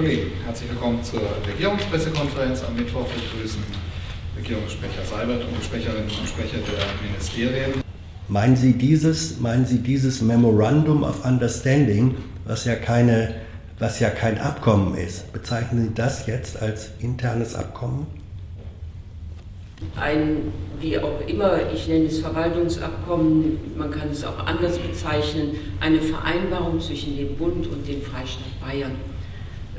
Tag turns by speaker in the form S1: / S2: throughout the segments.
S1: Kollegen, herzlich willkommen zur Regierungspressekonferenz am Mittwoch. Wir begrüßen Regierungssprecher Seibert und Sprecherinnen und Sprecher der Ministerien.
S2: Meinen Sie dieses, meinen Sie dieses Memorandum of Understanding, was ja, keine, was ja kein Abkommen ist, bezeichnen Sie das jetzt als internes Abkommen?
S3: Ein, wie auch immer, ich nenne es Verwaltungsabkommen, man kann es auch anders bezeichnen, eine Vereinbarung zwischen dem Bund und dem Freistaat Bayern.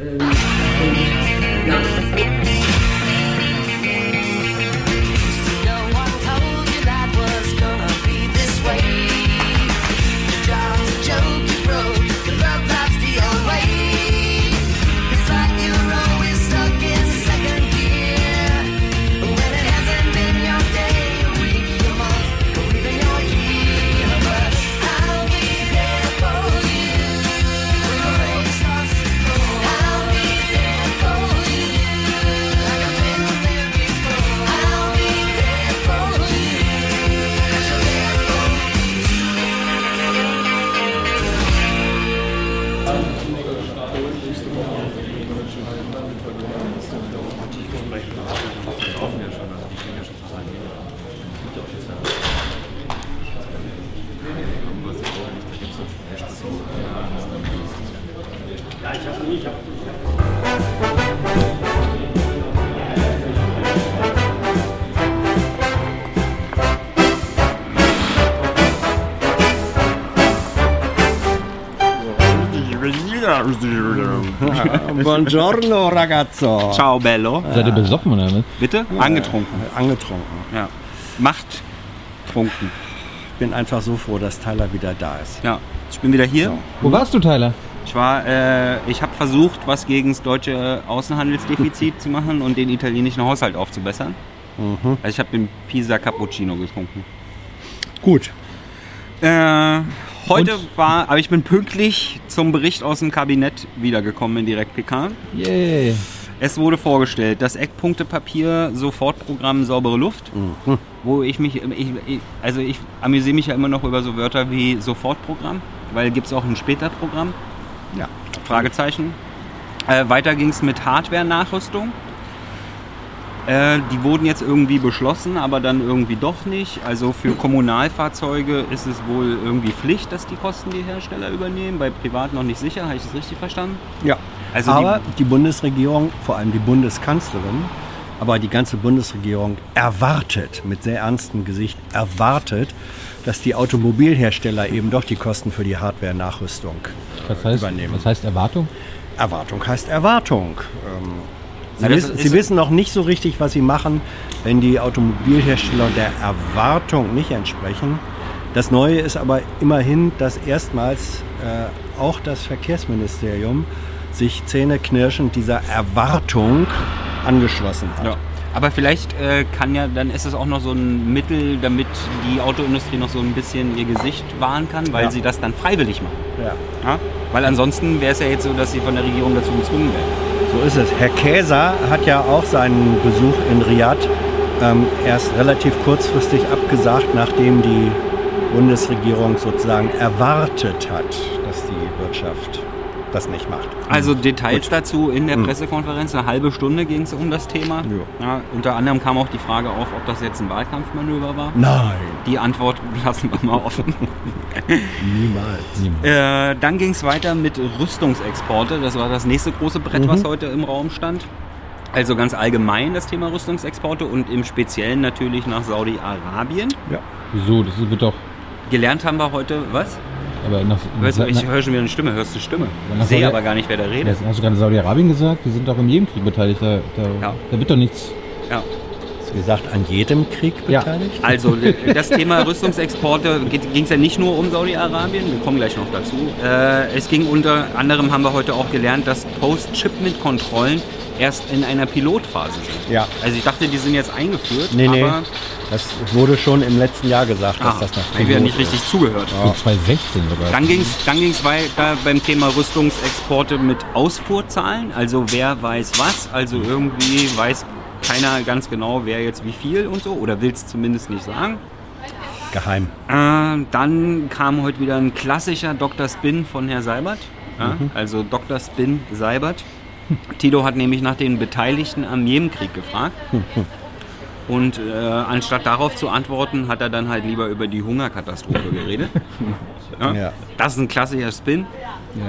S3: Ähm, und, ja.
S2: Buongiorno, ragazzo.
S4: Ciao, bello.
S5: Seid ihr besoffen oder was?
S4: Bitte? Angetrunken.
S2: Angetrunken.
S4: Ja. Macht trunken.
S2: Ich bin einfach so froh, dass Tyler wieder da ist.
S4: Ja. Ich bin wieder hier.
S2: So.
S5: Wo warst du, Tyler?
S4: Ich war, äh, ich habe versucht, was gegen das deutsche Außenhandelsdefizit zu machen und den italienischen Haushalt aufzubessern.
S2: Mhm.
S4: Also ich habe den Pisa Cappuccino getrunken.
S2: Gut.
S4: Äh, heute
S5: Und?
S4: war, aber ich bin pünktlich zum Bericht aus dem Kabinett wiedergekommen in Direkt PK.
S5: Yay.
S4: Es wurde vorgestellt, das Eckpunktepapier, Sofortprogramm saubere Luft,
S2: Mhm.
S4: wo ich mich, ich, ich, also ich amüsiere mich ja immer noch über so Wörter wie Sofortprogramm, weil gibt es auch ein Späterprogramm,
S2: Ja.
S4: Fragezeichen. Äh, weiter ging es mit Hardware-Nachrüstung. Äh, die wurden jetzt irgendwie beschlossen, aber dann irgendwie doch nicht. Also für Kommunalfahrzeuge ist es wohl irgendwie Pflicht, dass die Kosten die Hersteller übernehmen. Bei Privat noch nicht sicher. Habe ich das richtig verstanden?
S2: Ja.
S4: Also
S2: aber die, Bundesregierung, vor allem die Bundeskanzlerin, aber die ganze Bundesregierung erwartet, mit sehr ernstem Gesicht, erwartet, dass die Automobilhersteller eben doch die Kosten für die Hardware-Nachrüstung
S5: Was heißt,
S2: Übernehmen.
S5: was heißt Erwartung?
S2: Erwartung heißt Erwartung. Ähm, Sie,
S4: Ja, das
S2: wissen, Sie wissen noch nicht so richtig, was Sie machen, wenn die Automobilhersteller der Erwartung nicht entsprechen. Das Neue ist aber immerhin, dass erstmals äh, auch das Verkehrsministerium sich zähneknirschend dieser Erwartung angeschlossen hat.
S4: Ja. Aber vielleicht äh, kann ja, dann ist es auch noch so ein Mittel, damit die Autoindustrie noch so ein bisschen ihr Gesicht wahren kann, weil
S2: Ja.
S4: sie das dann freiwillig machen.
S2: Ja?
S4: Weil ansonsten wäre es ja jetzt so, dass sie von der Regierung dazu gezwungen werden.
S2: So ist es. Herr Käser hat ja auch seinen Besuch in Riyadh ähm, erst relativ kurzfristig abgesagt, nachdem die Bundesregierung sozusagen erwartet hat, dass die Wirtschaft das nicht macht.
S4: Also Details dazu in der
S2: Mhm.
S4: Pressekonferenz, eine halbe Stunde ging es um das Thema.
S2: Ja.
S4: Ja, unter anderem kam auch die Frage auf, ob das jetzt ein Wahlkampfmanöver war.
S2: Nein,
S4: Die Antwort lassen wir mal offen.
S2: niemals.
S4: Äh, dann ging es weiter mit Rüstungsexporte. Das war das nächste große Brett,
S2: Mhm.
S4: was heute im Raum stand. Also ganz allgemein das Thema Rüstungsexporte und im Speziellen natürlich nach Saudi-Arabien.
S2: Ja.
S5: Wieso? Das wird doch.
S4: Gelernt haben wir heute, was?
S5: Aber nach,
S4: Hörst du, ich höre schon wieder eine Stimme, hörst du Stimme? Ich sehe
S5: Saudi-
S4: aber gar nicht, wer da redet.
S5: hast du gerade Saudi-Arabien gesagt? Die sind doch in jedem Krieg beteiligt. Da, da,
S4: Ja.
S5: da wird doch nichts.
S4: Ja.
S2: Hast du gesagt, an jedem Krieg
S5: Ja.
S2: beteiligt?
S4: Also das Thema Rüstungsexporte ging es ja nicht nur um Saudi-Arabien, wir kommen gleich noch dazu. Äh, es ging unter anderem, haben wir heute auch gelernt, dass Post-Shipment-Kontrollen erst in einer Pilotphase sind.
S2: Ja.
S4: Also ich dachte, die sind jetzt eingeführt,
S2: Nee, nee. Das wurde schon im letzten Jahr gesagt, dass
S4: ah,
S2: das noch
S4: ich wieder nicht
S2: Pilot
S4: richtig zugehört.
S5: So 2016 sogar.
S4: Dann ging es dann ging's weiter beim Thema Rüstungsexporte mit Ausfuhrzahlen. Also wer weiß was. Also irgendwie weiß keiner ganz genau, wer jetzt wie viel und so. Oder will es zumindest nicht sagen.
S2: Geheim.
S4: Äh, dann kam heute wieder ein klassischer Dr. Spin von Herrn Seibert. Ja, Also Dr. Spin Seibert. Tito hat nämlich nach den Beteiligten am Jemenkrieg gefragt. Und äh, anstatt darauf zu antworten, hat er dann halt lieber über die Hungerkatastrophe geredet. Ja?
S2: Ja.
S4: Das ist ein klassischer Spin.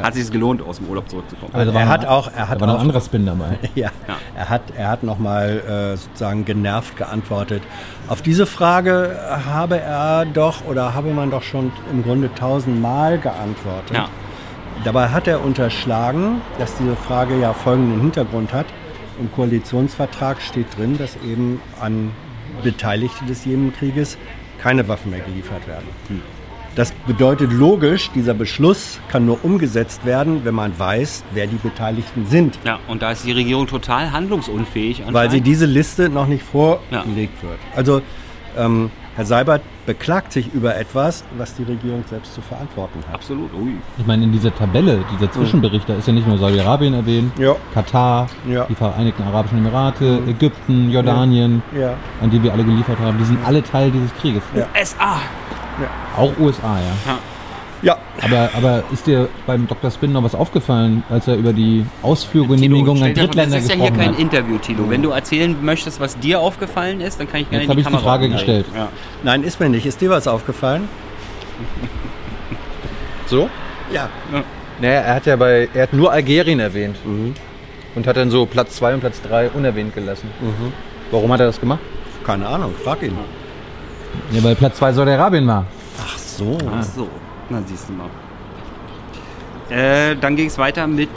S4: Hat sich gelohnt, aus dem Urlaub zurückzukommen.
S5: Aber war
S2: Er
S5: noch-
S2: hat auch, er hat
S5: war noch ein anderer Spin dabei.
S2: Ja,
S4: Ja.
S2: er hat, er hat nochmal äh, sozusagen genervt geantwortet. Auf diese Frage habe er doch oder habe man doch schon im Grunde tausendmal geantwortet.
S4: Ja.
S2: Dabei hat er unterschlagen, dass diese Frage ja folgenden Hintergrund hat. Im Koalitionsvertrag steht drin, dass eben an Beteiligte des Jemenkrieges keine Waffen mehr geliefert werden. Das bedeutet logisch, dieser Beschluss kann nur umgesetzt werden, wenn man weiß, wer die Beteiligten sind.
S4: Ja, und da ist die Regierung total handlungsunfähig.
S2: Weil sie diese Liste noch nicht vorgelegt wird. Also ähm, Herr Seibert beklagt sich über etwas, was die Regierung selbst zu verantworten hat.
S4: Absolut. Ui.
S5: Ich meine, in dieser Tabelle, dieser Zwischenbericht, da ist ja nicht nur Saudi-Arabien erwähnt,
S2: Ja.
S5: Katar,
S2: Ja.
S5: die Vereinigten Arabischen Emirate, Ägypten, Jordanien,
S2: Ja.
S5: an die wir alle geliefert haben. Die sind alle Teil dieses Krieges.
S2: Ja.
S4: SA!
S5: Auch USA, ja.
S2: Ja,
S5: Aber, aber ist dir beim Dr. Spin noch was aufgefallen, als er über die Ausführgenehmigung an
S4: dir vor,
S5: Drittländer
S4: Das ist ja hier
S5: gesprochen
S4: kein
S5: hat?
S4: Interview, Tilo. Wenn du erzählen möchtest, was dir aufgefallen ist, dann kann ich gerne
S5: Jetzt
S4: in die
S5: habe ich die
S4: Kamera
S5: Frage gestellt.
S4: Ja.
S2: nein, ist mir nicht. Ist dir was aufgefallen?
S6: So?
S2: Ja.
S6: Naja, er hat ja bei, er hat nur Algerien erwähnt. Und hat dann so Platz 2 und Platz 3 unerwähnt gelassen. Warum hat er das gemacht?
S2: Keine Ahnung, frag ihn.
S5: Ja, weil Platz 2 Saudi-Arabien war.
S2: Ach so.
S4: Ach so, na siehst du mal. Äh, dann ging es weiter mit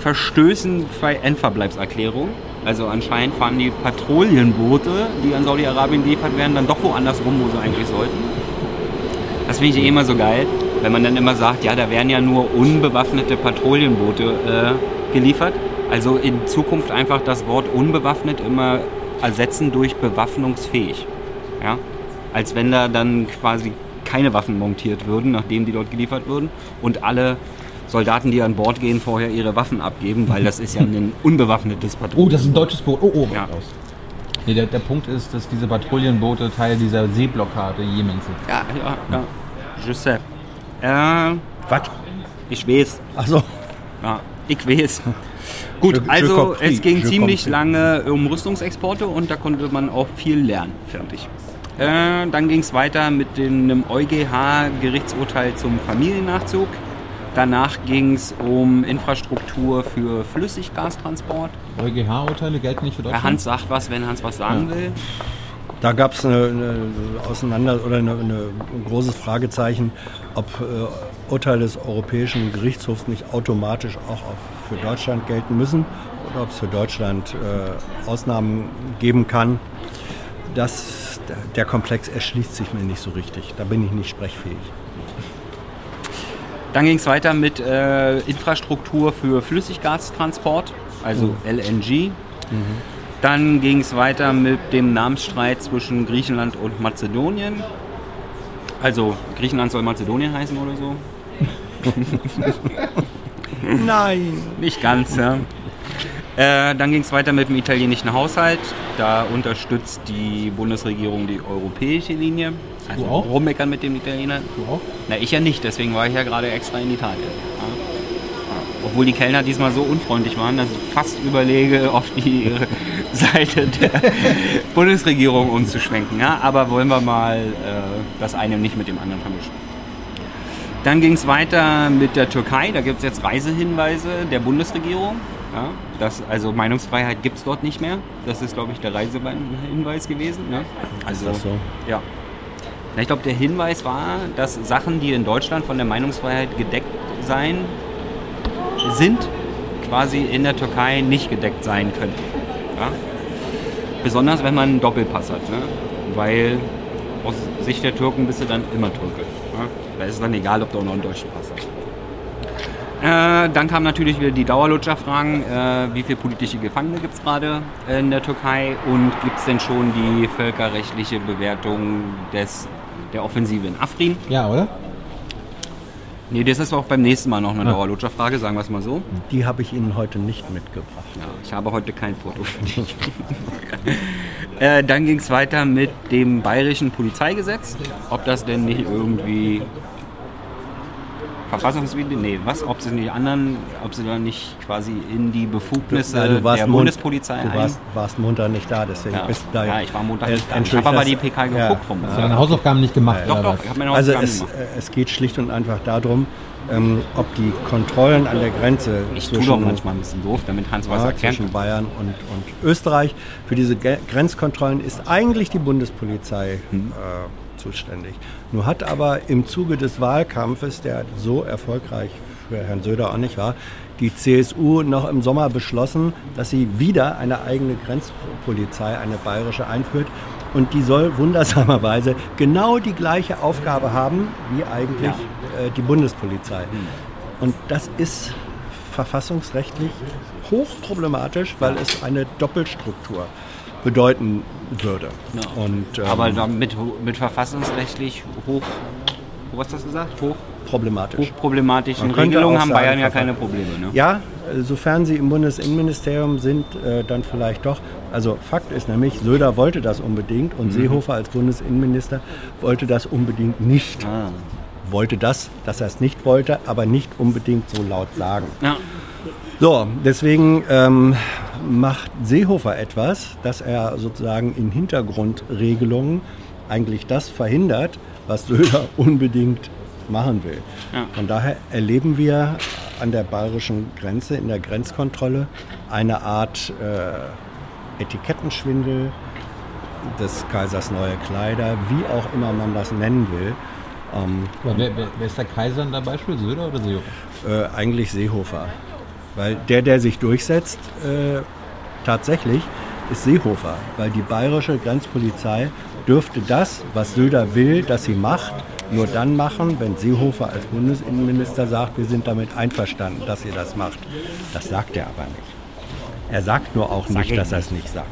S4: Verstößen bei Endverbleibserklärung. Also anscheinend fahren die Patrouillenboote, die an Saudi-Arabien geliefert werden, dann doch woanders rum, wo sie eigentlich sollten. Das finde ich eh immer so geil, wenn man dann immer sagt, ja, da werden ja nur unbewaffnete Patrouillenboote äh, geliefert. Also in Zukunft einfach das Wort unbewaffnet immer ersetzen durch bewaffnungsfähig. Ja? Als wenn da dann quasi keine Waffen montiert würden, nachdem die dort geliefert würden und alle Soldaten, die an Bord gehen, vorher ihre Waffen abgeben, weil das ist ja ein unbewaffnetes Patrouillen.
S5: Oh, das ist ein deutsches Boot. Oh, oh,
S4: Ja.
S5: raus. Nee, der, der Punkt ist, dass diese Patrouillenboote Teil dieser Seeblockade Jemens sind.
S4: Ja, ja, ja. Je sais. Äh,
S2: Was?
S4: ich weiß.
S2: Ach so.
S4: Ja, ich weiß. Gut,
S2: Je-
S4: also es ging
S2: je
S4: ziemlich lange um Rüstungsexporte und da konnte man auch viel lernen. Fertig. Äh, dann ging es weiter mit dem einem EuGH-Gerichtsurteil zum Familiennachzug. Danach ging es um Infrastruktur für Flüssiggastransport.
S5: EuGH-Urteile gelten nicht für
S4: Herr
S5: Deutschland?
S4: Hans sagt was, wenn Hans was sagen will.
S2: Da gab es eine, eine Auseinander oder eine, eine, ein großes Fragezeichen, ob äh, Urteile des Europäischen Gerichtshofs nicht automatisch auch auf, für Deutschland gelten müssen oder ob es für Deutschland äh, Ausnahmen geben kann. Das, der, Komplex erschließt sich mir nicht so richtig. Da bin ich nicht sprechfähig.
S4: Dann ging es weiter mit äh, Infrastruktur für Flüssiggastransport, also LNG. Dann ging es weiter mit dem Namensstreit zwischen Griechenland und Mazedonien. Also Griechenland soll Mazedonien heißen oder so.
S2: Nein!
S4: Nicht ganz, ja. Äh, dann ging es weiter mit dem italienischen Haushalt. Da unterstützt die Bundesregierung die europäische Linie. Also
S5: Du auch?
S4: rummeckern mit dem Italiener.
S5: Du auch?
S4: Na, ich ja nicht, deswegen war ich ja gerade extra in Italien. Ja. Obwohl die Kellner diesmal so unfreundlich waren, dass ich fast überlege, auf die Seite der Bundesregierung umzuschwenken. Ja, aber wollen wir mal äh, das eine nicht mit dem anderen vermischen. Dann ging es weiter mit der Türkei. Da gibt es jetzt Reisehinweise der Bundesregierung. Ja, das, also Meinungsfreiheit gibt es dort nicht mehr. Das ist, glaube ich, der Reisehinweis gewesen. Ne? Also,
S2: das so?
S4: Ja. Ich glaube, der Hinweis war, dass Sachen, die in Deutschland von der Meinungsfreiheit gedeckt sein sind, quasi in der Türkei nicht gedeckt sein können. Ja? Besonders wenn man einen Doppelpass hat. Ne? Weil aus Sicht der Türken bist du dann immer Türke. Ja? Da ist es dann egal, ob du auch noch einen deutschen Pass hast. Äh, dann kamen natürlich wieder die Dauerlutscher-Fragen. Äh, wie viele politische Gefangene gibt es gerade in der Türkei? Und gibt es denn schon die völkerrechtliche Bewertung des, der Offensive in Afrin?
S5: Ja, oder?
S4: Nee, das ist auch beim nächsten Mal noch eine
S5: Ah.
S4: Dauerlutscher-Frage, sagen wir es mal so.
S2: Die habe ich Ihnen heute nicht mitgebracht.
S4: Ja, ich habe heute kein Foto für dich. äh, dann ging es weiter mit dem bayerischen Polizeigesetz. Ob das denn nicht irgendwie verfassungswidrig, nee, was, ob sie die anderen, ob sie da nicht quasi in die Befugnisse
S2: Ja, du warst
S4: der
S2: Mon-
S4: Bundespolizei
S2: Du warst, warst Montag nicht da, deswegen
S4: Ja.
S2: bist du da.
S4: Ja, ich war Montag
S2: Äh,
S4: nicht da. Ich habe aber die PK
S2: ja.
S4: geguckt vom
S5: Hast du deine Hausaufgaben nicht gemacht,
S4: Doch,
S5: oder
S4: doch,
S5: was?
S4: ich habe meine
S2: Also
S4: Hausaufgaben
S2: es,
S4: gemacht.
S2: es geht schlicht und einfach darum, ähm, ob die Kontrollen an der Grenze
S4: Ich tue doch manchmal ein bisschen doof, damit Hans was
S2: ja, zwischen. Bayern und, und Österreich. Für diese Ge Grenzkontrollen ist eigentlich die Bundespolizei
S4: Hm.
S2: äh, zuständig. Nur hat aber im Zuge des Wahlkampfes, der so erfolgreich für Herrn Söder auch nicht war, die CSU noch im Sommer beschlossen, dass sie wieder eine eigene Grenzpolizei, eine bayerische, einführt. Und die soll wundersamerweise genau die gleiche Aufgabe haben wie eigentlich äh, die Bundespolizei. Und das ist verfassungsrechtlich hochproblematisch, weil es eine Doppelstruktur bedeuten würde. Und, ähm,
S4: Aber mit, mit verfassungsrechtlich hoch, was hast du gesagt? Hoch,
S2: problematisch.
S4: hochproblematischen Regelungen haben
S2: sagen,
S4: Bayern ja keine Probleme. Ne?
S2: Ja, sofern sie im Bundesinnenministerium sind, äh, dann vielleicht doch. Also Fakt ist nämlich, Söder wollte das unbedingt und Seehofer als Bundesinnenminister wollte das unbedingt nicht.
S4: Ah.
S2: Wollte das, dass er es nicht wollte, aber nicht unbedingt so laut sagen.
S4: Ja.
S2: So, deswegen ähm, macht Seehofer etwas, dass er sozusagen in Hintergrundregelungen eigentlich das verhindert, was Söder unbedingt machen will.
S4: Ja.
S2: Von daher erleben wir an der bayerischen Grenze, in der Grenzkontrolle, eine Art äh, Etikettenschwindel des Kaisers neue Kleider, wie auch immer man das nennen will. Ähm,
S5: wer, wer, wer ist der Kaiser in der Beispiel? Söder oder Seehofer?
S2: äh, eigentlich Seehofer. Weil der, der sich durchsetzt, äh, tatsächlich ist Seehofer. Weil die bayerische Grenzpolizei dürfte das, was Söder will, dass sie macht, nur dann machen, wenn Seehofer als Bundesinnenminister sagt, wir sind damit einverstanden, dass ihr das macht. Das sagt er aber nicht. Er sagt nur auch nicht,
S4: ich
S2: dass er es nicht sagt.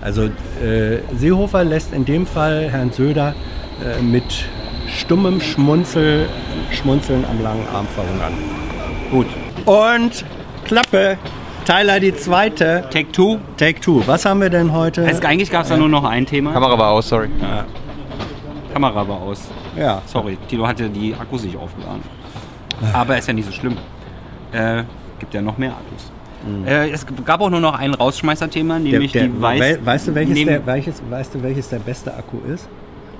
S2: Also äh, Seehofer lässt in dem Fall Herrn Söder äh, mit stummem Schmunzel, Schmunzeln am langen Arm verhungern.
S4: Gut.
S2: Und Klappe, Tyler die zweite.
S4: Take two.
S2: Take two. Was haben wir denn heute?
S4: Es, eigentlich gab es da nur noch ein Thema.
S6: Kamera war aus, sorry.
S4: Kamera war aus.
S2: Ja.
S4: Sorry, Tilo hatte die Akkus nicht aufgeladen. Aber ist ja nicht so schlimm. Äh, gibt ja noch mehr Akkus. Äh, es gab auch nur noch ein Rausschmeißer-Thema,
S2: Der,
S4: nämlich
S2: der,
S4: die Weiß...
S2: wei- weißt, du, welches der, welches, weißt du, welches der beste Akku ist?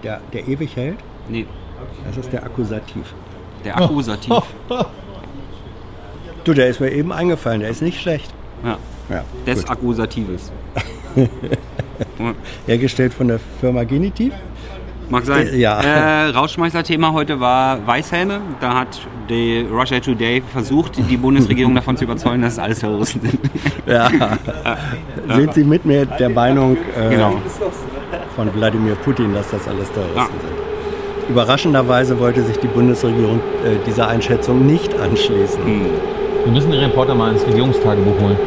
S2: Der, der ewig hält?
S4: Nee,
S2: Das ist der Akkusativ.
S4: der Akkusativ.
S2: Du, der ist mir eben eingefallen. Der ist nicht schlecht.
S4: Ja,
S2: Ja,
S4: des
S2: gut.
S4: Akkusatives.
S2: Hergestellt von der Firma Genitiv.
S4: Mag sein.
S2: Äh, ja.
S4: Äh, Rausschmeißer-Thema heute war Weißhelme. Da hat die Russia Today versucht, die Bundesregierung davon zu überzeugen, dass es alles Terroristen sind.
S2: Ja. Sind Sie mit mir der Meinung äh,
S4: Genau.
S2: von Wladimir Putin, dass das alles Terroristen
S4: Ja.
S2: sind? Überraschenderweise wollte sich die Bundesregierung äh, dieser Einschätzung nicht anschließen.
S4: Hm.
S5: Wir müssen den Reporter mal ins Regierungstagebuch holen.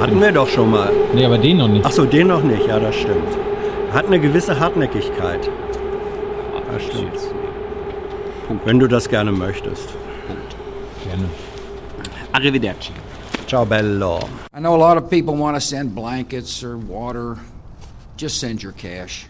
S2: Hatten wir doch schon mal.
S5: Nee, aber den noch nicht.
S2: Ach so, den noch nicht. Ja, das stimmt. Hat eine gewisse Hartnäckigkeit. Das stimmt. Wenn du das gerne möchtest.
S5: Gerne.
S4: Arrivederci.
S2: Ciao bello.
S7: I know a lot of people want to send blankets or water. Just send your cash.